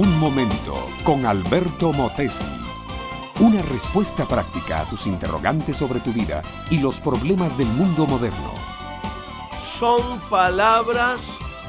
Un momento con Alberto Motesi. Una respuesta práctica a tus interrogantes sobre tu vida y los problemas del mundo moderno. Son palabras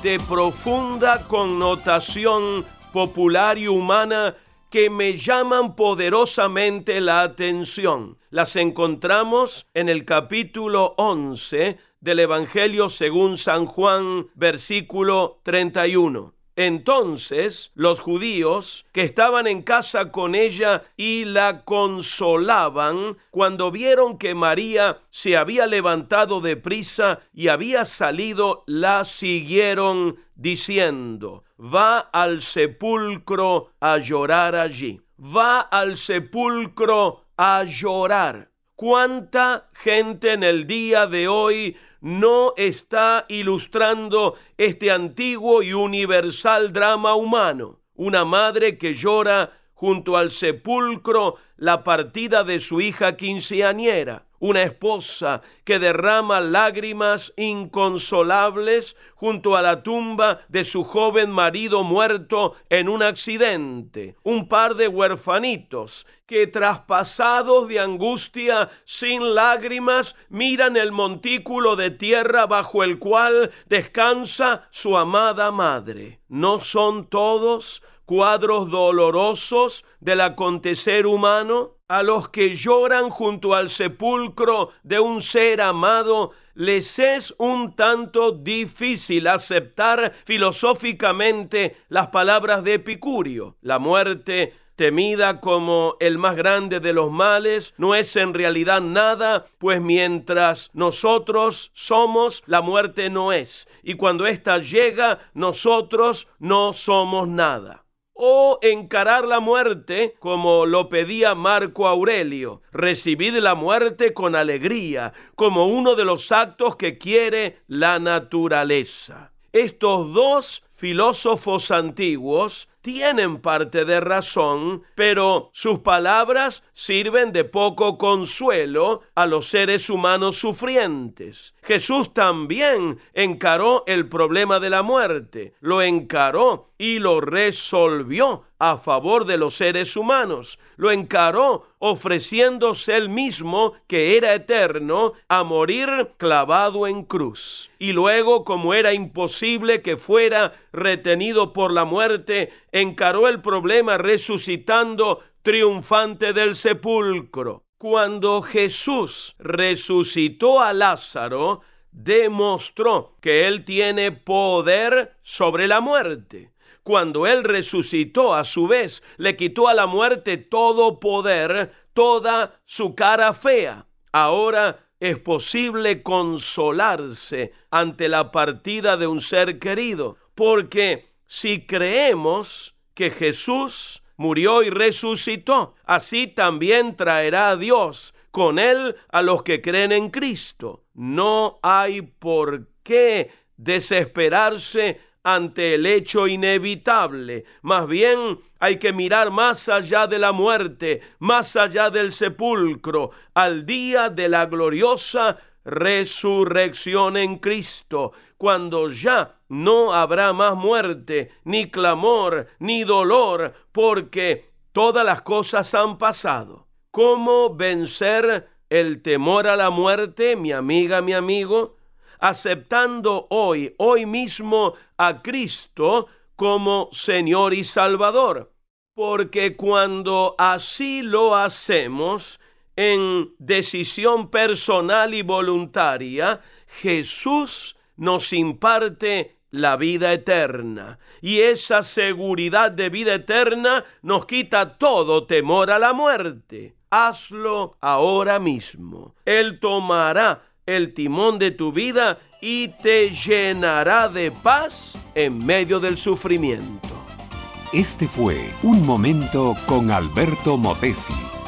de profunda connotación popular y humana que me llaman poderosamente la atención. Las encontramos en el capítulo 11 del Evangelio según San Juan, versículo 31. Entonces los judíos que estaban en casa con ella y la consolaban, cuando vieron que María se había levantado de prisa y había salido, la siguieron diciendo, va al sepulcro a llorar allí, va al sepulcro a llorar. ¿Cuánta gente en el día de hoy no está ilustrando este antiguo y universal drama humano. Una madre que llora junto al sepulcro la partida de su hija quinceañera, una esposa que derrama lágrimas inconsolables junto a la tumba de su joven marido muerto en un accidente, un par de huerfanitos que traspasados de angustia, sin lágrimas, miran el montículo de tierra bajo el cual descansa su amada madre. ¿No son todos cuadros dolorosos del acontecer humano, a los que lloran junto al sepulcro de un ser amado, les es un tanto difícil aceptar filosóficamente las palabras de Epicurio. La muerte temida como el más grande de los males, no es en realidad nada, pues mientras nosotros somos, la muerte no es. Y cuando ésta llega, nosotros no somos nada o encarar la muerte como lo pedía Marco Aurelio. Recibid la muerte con alegría, como uno de los actos que quiere la naturaleza. Estos dos filósofos antiguos tienen parte de razón, pero sus palabras sirven de poco consuelo a los seres humanos sufrientes. Jesús también encaró el problema de la muerte, lo encaró y lo resolvió a favor de los seres humanos. Lo encaró ofreciéndose él mismo, que era eterno, a morir clavado en cruz. Y luego, como era imposible que fuera retenido por la muerte, encaró el problema resucitando triunfante del sepulcro. Cuando Jesús resucitó a Lázaro, demostró que él tiene poder sobre la muerte. Cuando él resucitó a su vez, le quitó a la muerte todo poder, toda su cara fea. Ahora es posible consolarse ante la partida de un ser querido, porque si creemos que Jesús murió y resucitó, así también traerá a Dios con él a los que creen en Cristo. No hay por qué desesperarse ante el hecho inevitable. Más bien hay que mirar más allá de la muerte, más allá del sepulcro, al día de la gloriosa resurrección en Cristo, cuando ya no habrá más muerte, ni clamor, ni dolor, porque todas las cosas han pasado. ¿Cómo vencer el temor a la muerte, mi amiga, mi amigo? Aceptando hoy, hoy mismo a Cristo como Señor y Salvador. Porque cuando así lo hacemos, en decisión personal y voluntaria, Jesús nos imparte la vida eterna. Y esa seguridad de vida eterna nos quita todo temor a la muerte. Hazlo ahora mismo. Él tomará el timón de tu vida y te llenará de paz en medio del sufrimiento. Este fue Un Momento con Alberto Motesi.